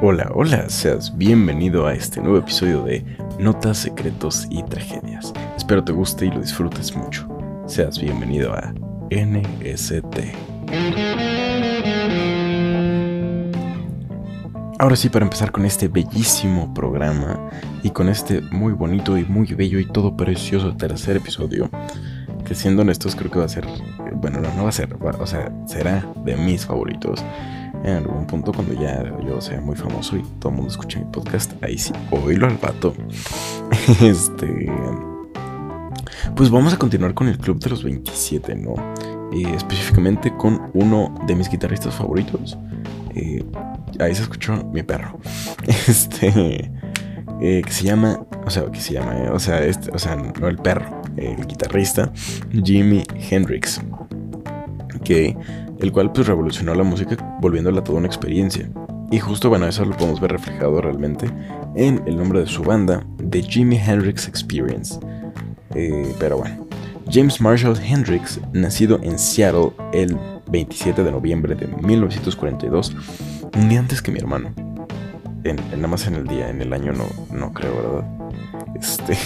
Hola, hola, seas bienvenido a este nuevo episodio de Notas, Secretos y Tragedias. Espero te guste y lo disfrutes mucho. Seas bienvenido a NST. Ahora sí, para empezar con este bellísimo programa y con este muy bonito y muy bello y todo precioso tercer episodio, que siendo honestos creo que va a ser, bueno, no, va a ser, o sea, será de mis favoritos en algún punto cuando ya yo sea muy famoso y todo el mundo escuche mi podcast, ahí sí, oílo al vato. este. Pues vamos a continuar con el Club de los 27, ¿no? Eh, específicamente con uno de mis guitarristas favoritos. Eh, ahí se escuchó mi perro. Este. Eh, que se llama. O sea, que se llama. o sea, este, o sea, no el perro. El guitarrista. Jimi Hendrix. El cual pues revolucionó la música volviéndola toda una experiencia. Y justo bueno, eso lo podemos ver reflejado realmente en el nombre de su banda, The Jimi Hendrix Experience. Eh, pero bueno, James Marshall Hendrix, nacido en Seattle el 27 de noviembre de 1942, un día antes que mi hermano. En, nada más en el día, en el año no, no creo, ¿verdad? Este,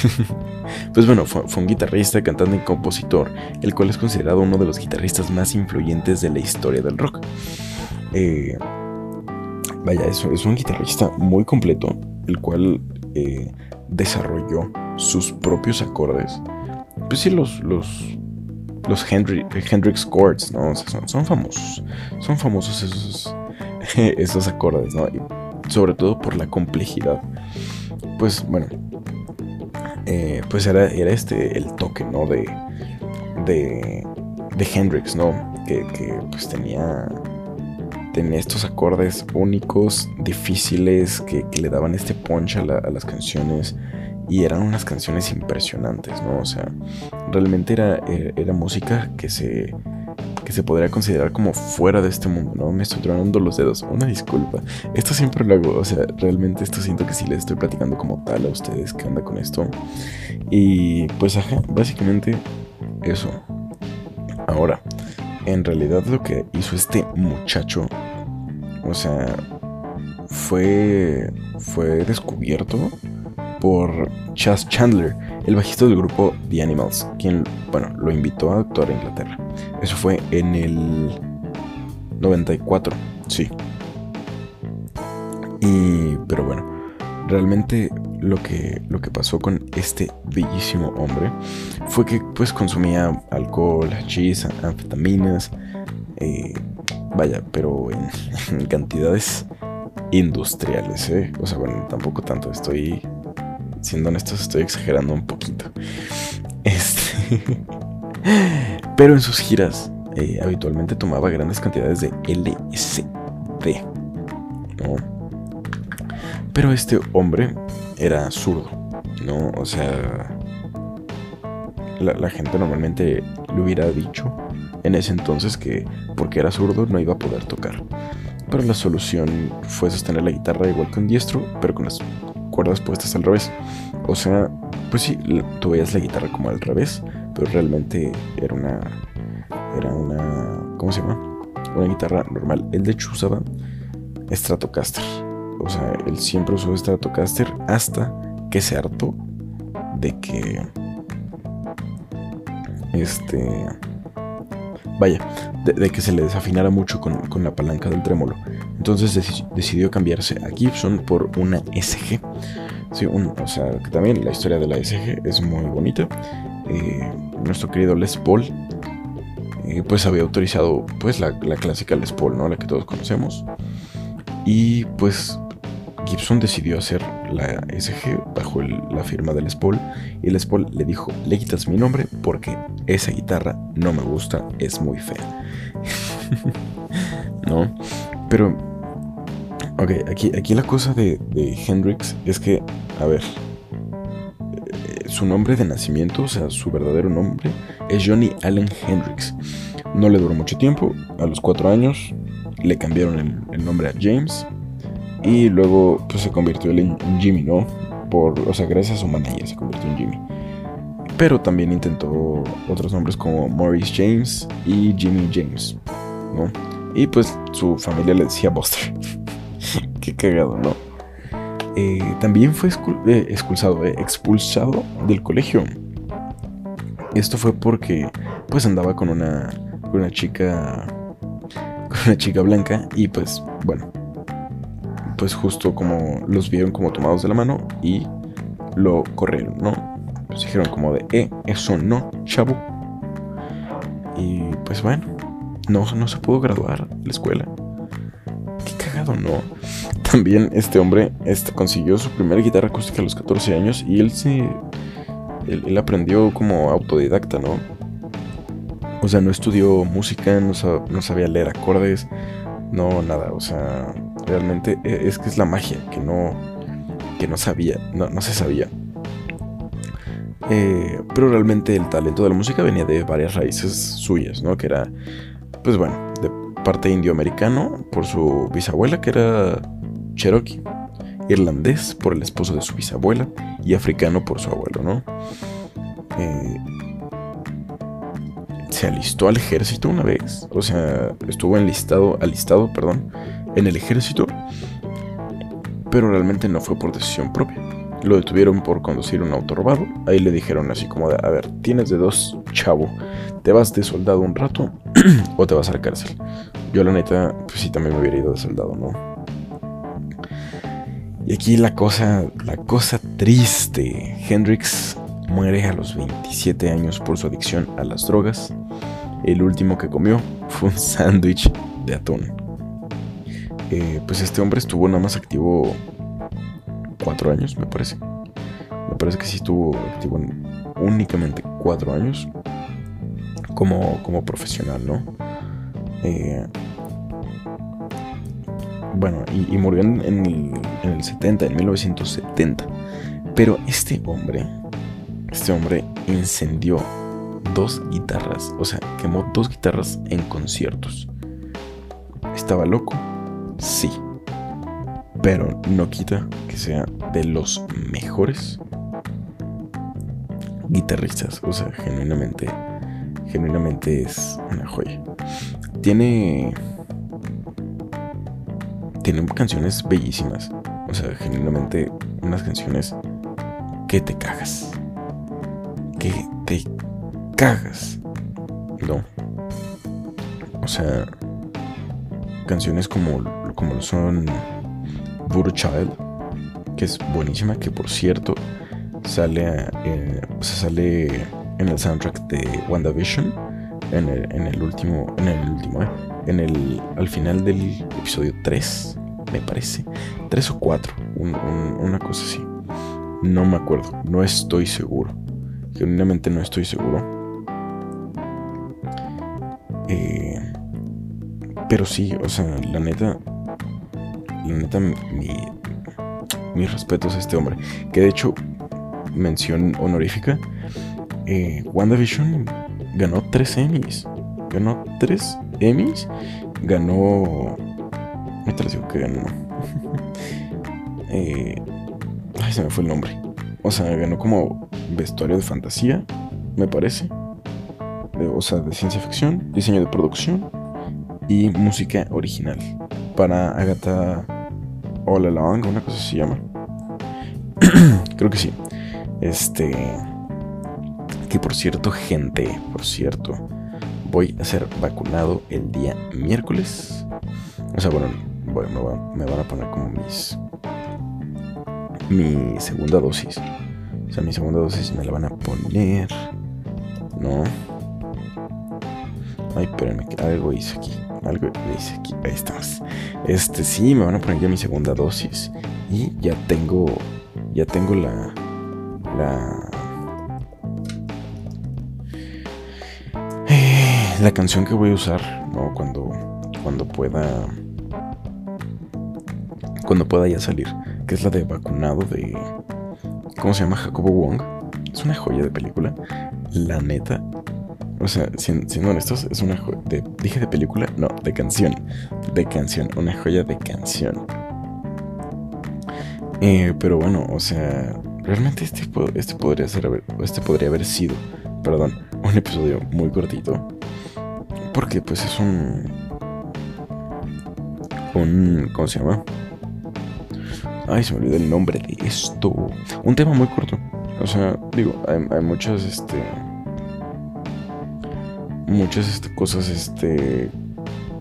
pues bueno, fue, un guitarrista, cantante y compositor, el cual es considerado uno de los guitarristas más influyentes de la historia del rock. Eh, vaya, es, es, un guitarrista muy completo, el cual eh, desarrolló sus propios acordes. Pues sí, los, los, los Hendrix chords, ¿no? son, famosos. Son famosos esos, esos acordes, ¿no? sobre todo por la complejidad. Pues bueno, eh, pues era, era este el toque, ¿no? De, de, de Hendrix, ¿no? Que, pues tenía, tenía estos acordes únicos, difíciles, que, le daban este punch a, las canciones. Y eran unas canciones impresionantes, ¿no? O sea, realmente era, eh, era música que se, que se podría considerar como fuera de este mundo, ¿no? Me estoy tronando los dedos, una disculpa. Esto siempre lo hago, o sea, realmente esto siento que sí les estoy platicando como tal a ustedes qué onda con esto. Y pues, básicamente eso. Ahora, en realidad lo que hizo este muchacho, o sea, fue, fue descubierto por Chas Chandler, el bajista del grupo The Animals, quien, bueno, lo invitó a actuar en Inglaterra. Eso fue en el 94, sí. Y, pero bueno, realmente lo que, lo que pasó con este bellísimo hombre fue que pues consumía alcohol, hachís, anfetaminas, eh, vaya, pero en, cantidades industriales, ¿eh? O sea, bueno, tampoco tanto, estoy siendo honestos, estoy exagerando un poquito. Este. Pero en sus giras eh, habitualmente tomaba grandes cantidades de LSD. ¿no? Pero este hombre era zurdo, ¿no? O sea, la, la, gente normalmente le hubiera dicho en ese entonces que porque era zurdo no iba a poder tocar. Pero la solución fue sostener la guitarra igual que un diestro, pero con las cuerdas puestas al revés. O sea, pues sí, tú veías la guitarra como al revés, pero realmente era una. Era una. ¿Cómo se llama? Una guitarra normal. Él de hecho usaba Stratocaster. O sea, él siempre usó Stratocaster hasta que se hartó de que. Este. Vaya, de, que se le desafinara mucho con, con la palanca del trémolo. Entonces decidió cambiarse a Gibson por una SG. O sea, que también la historia de la SG es muy bonita. Eh, nuestro querido Les Paul, eh, pues había autorizado pues la, clásica Les Paul. La que todos conocemos. Y pues Gibson decidió hacer la SG bajo la firma de Les Paul. Y Les Paul le dijo, le quitas mi nombre porque esa guitarra no me gusta, es muy fea. ¿No? Pero Ok, aquí, aquí la cosa de, Hendrix es que, a ver, eh, su nombre de nacimiento, o sea, su verdadero nombre, es Johnny Allen Hendrix. No le duró mucho tiempo, a los cuatro años le cambiaron el, nombre a James y luego pues se convirtió en Jimmy, ¿no? Por, o sea, gracias a su manager se convirtió en Jimmy. Pero también intentó otros nombres como Maurice James y Jimmy James, ¿no? Y pues su familia le decía Buster. Qué cagado, ¿no? Eh, también fue eh, expulsado, eh, expulsado del colegio. Esto fue porque pues andaba con una, con una chica con una chica blanca y pues bueno, pues justo como los vieron como tomados de la mano y lo corrieron, ¿no? Pues dijeron como de, eh, eso no, chavo. Y pues bueno, no, no se pudo graduar la escuela. Cagado, ¿no? También este hombre este, consiguió su primera guitarra acústica a los 14 años y él se... Él, aprendió como autodidacta, ¿no? O sea, no estudió música, no, no sabía leer acordes, no, nada, o sea, realmente e, es que es la magia, que no, que no sabía, no, no se sabía. Eh, pero realmente el talento de la música venía de varias raíces suyas, ¿no? Que era, pues bueno, de parte indioamericano por su bisabuela, que era cherokee, irlandés por el esposo de su bisabuela y africano por su abuelo, ¿no? Eh, se alistó al ejército una vez, o sea, estuvo enlistado, alistado, perdón, en el ejército, pero realmente no fue por decisión propia. Lo detuvieron por conducir un auto robado. Ahí le dijeron así como de, a ver, tienes de dos, chavo. Te vas de soldado un rato o te vas a la cárcel. Yo la neta, pues sí, también me hubiera ido de soldado, ¿no? Y aquí la cosa, la cosa triste. Hendrix muere a los 27 años por su adicción a las drogas. El último que comió fue un sándwich de atún. Eh, pues este hombre estuvo nada más activo cuatro años, me parece. Me parece que sí estuvo activo únicamente cuatro años como, como profesional, ¿no? Eh, bueno, y, murió en, el, en el 70, en 1970. Pero este hombre, este hombre incendió dos guitarras, o sea, quemó dos guitarras en conciertos. ¿Estaba loco? Pero no quita que sea de los mejores guitarristas. O sea, genuinamente, genuinamente es una joya. Tiene tiene canciones bellísimas. O sea, genuinamente unas canciones que te cagas. Que te cagas. ¿No? O sea, canciones como, como son Voodoo Child, que es buenísima, que por cierto sale, eh, sale en el soundtrack de WandaVision, en el, en el último, en el último, eh, en el, al final del episodio 3, me parece. 3 o 4, una cosa así. No me acuerdo, no estoy seguro. Genuinamente no estoy seguro. Eh, pero sí, o sea, la neta. La neta, mi, mis respetos a este hombre. Que de hecho, mención honorífica. Eh, WandaVision ganó 3 Emmys. Ganó 3 Emmys. Ganó. Me digo que ganó. eh, ay, se me fue el nombre. O sea, ganó como vestuario de fantasía, me parece. o sea, de ciencia ficción, diseño de producción y música original. Para Agatha All Along, una cosa se llama. Creo que sí. Este. Que por cierto, gente, por cierto, voy a ser vacunado el día miércoles. O sea, bueno, me, van a poner como mis. Mi segunda dosis. O sea, mi segunda dosis me la van a poner. No. Ay, espérenme, algo hice aquí. Algo hice aquí. Ahí estamos. Este sí, me van a poner ya mi segunda dosis. Y ya tengo. Ya tengo la. La. la canción que voy a usar, ¿no? Cuando, cuando pueda. Cuando pueda ya salir. Que es la de vacunado de. ¿Cómo se llama? Jacobo Wong. Es una joya de película. La neta. O sea, siendo, honestos, es una joya. Dije de película, no, de canción. De canción. Una joya de canción. Eh, pero bueno, o sea. Realmente este, este podría ser. Este podría haber sido. Perdón. Un episodio muy cortito. Porque pues es un... Un... ¿Cómo se llama? Ay, se me olvidó el nombre de esto. Un tema muy corto. O sea, digo, hay, hay muchas, este. Muchas este, cosas, este.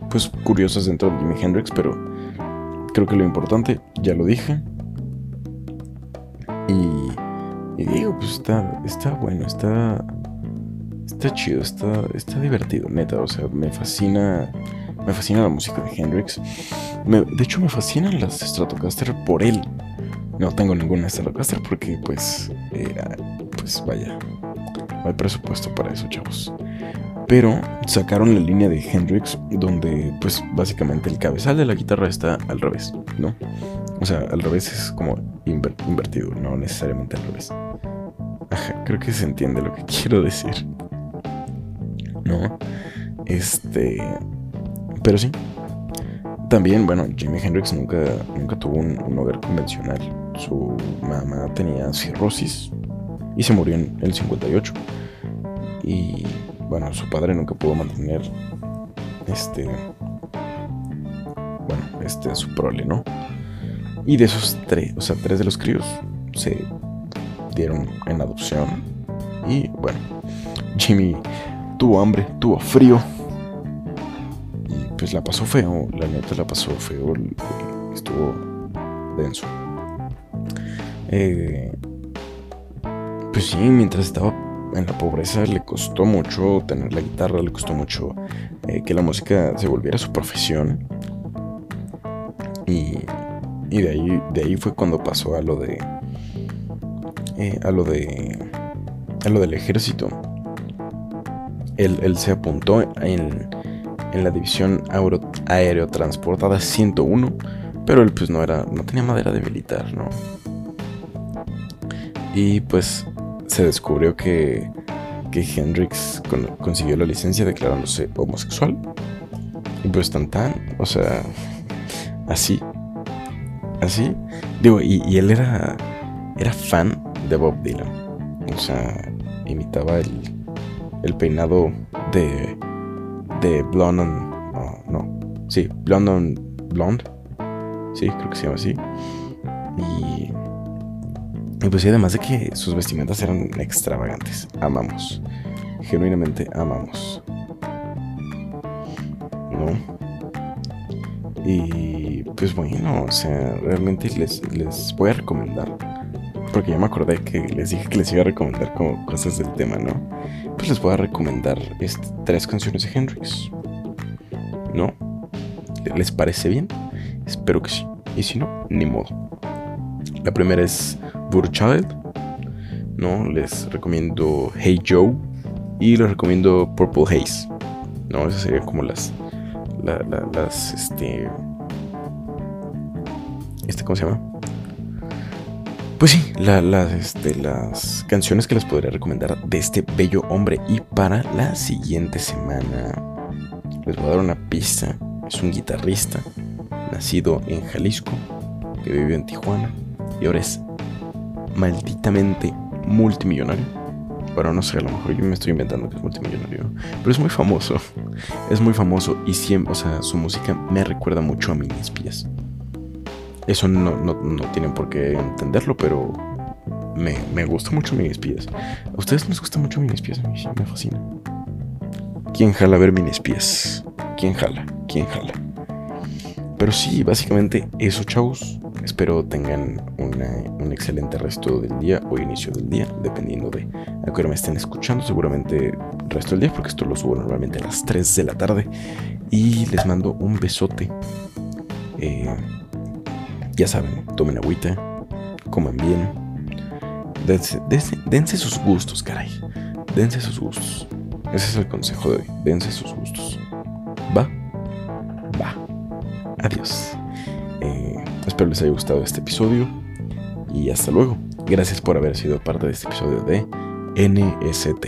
Pues curiosas dentro de Jimi Hendrix, pero creo que lo importante, ya lo dije. Y, y digo, pues está, está bueno, está. Está chido, está, está divertido, neta. O sea, me fascina. Me fascina la música de Hendrix. de hecho, me fascinan las Stratocaster por él. No tengo ninguna Stratocaster porque, pues, pues vaya, no hay presupuesto para eso, chavos. Pero sacaron la línea de Hendrix donde, pues, básicamente el cabezal de la guitarra está al revés, ¿no? O sea, al revés es como invertido, no necesariamente al revés. Ajá, creo que se entiende lo que quiero decir. ¿No? Este. Pero sí. También, bueno, Jimi Hendrix nunca, nunca tuvo un, hogar convencional. Su mamá tenía cirrosis y se murió en el 58. Y bueno, su padre nunca pudo mantener este. Bueno, este, su prole, ¿no? Y de esos tres, o sea, tres de los críos se dieron en adopción. Y bueno, Jimmy tuvo hambre, tuvo frío pues la pasó feo, la neta la pasó feo, estuvo denso. Eh, pues sí, mientras estaba en la pobreza le costó mucho tener la guitarra, le costó mucho eh, que la música se volviera su profesión. Y, y de, ahí, de ahí fue cuando pasó a lo de... Eh, a lo de... A lo del ejército. Él, él se apuntó en en la división aerotransportada 101, pero él pues no era, no tenía madera de militar, ¿no? Y pues se descubrió que, que Hendrix consiguió la licencia declarándose homosexual. Y pues tan tan, o sea, así, así. Digo, y, él era, era fan de Bob Dylan. O sea, imitaba el, el peinado de de Blonde on. no, sí, Blonde on Blonde. Sí, creo que se llama así. Y. Y pues sí, además de que sus vestimentas eran extravagantes. Amamos. Genuinamente amamos. ¿No? Y pues bueno, o sea, realmente les, les voy a recomendar. Porque ya me acordé que les dije que les iba a recomendar como cosas del tema, ¿no? Pues les voy a recomendar este, tres canciones de Hendrix. ¿No? ¿Les parece bien? Espero que sí. Y si no, ni modo. La primera es Child. ¿No? Les recomiendo Hey Joe. Y les recomiendo Purple Haze. ¿No? Esas serían como las. las. Este. Este, ¿cómo se llama? Pues sí, este, las canciones que les podría recomendar de este bello hombre. Y para la siguiente semana, les voy a dar una pista. Es un guitarrista nacido en Jalisco, que vivió en Tijuana y ahora es malditamente multimillonario. Bueno, no sé, a lo mejor yo me estoy inventando que es multimillonario, pero es muy famoso. Es muy famoso y siempre, o sea, su música me recuerda mucho a mis pies. Eso no, no, tienen por qué entenderlo, pero me, gusta mucho Mini Espías. ¿A ustedes les gusta mucho Mini Espías? A mí sí, me fascina. ¿Quién jala a ver Mini Espías? ¿Quién jala? ¿Quién jala? Pero sí, básicamente eso, chavos. Espero tengan un excelente resto del día o inicio del día, dependiendo de a qué hora me estén escuchando. Seguramente resto del día, porque esto lo subo normalmente a las 3 de la tarde. Y les mando un besote. Eh, ya saben, tomen agüita, coman bien. Dense, sus gustos, caray. Dense sus gustos. Ese es el consejo de hoy. Dense sus gustos. ¿Va? Va. Adiós. Espero les haya gustado este episodio. Y hasta luego. Gracias por haber sido parte de este episodio de NST.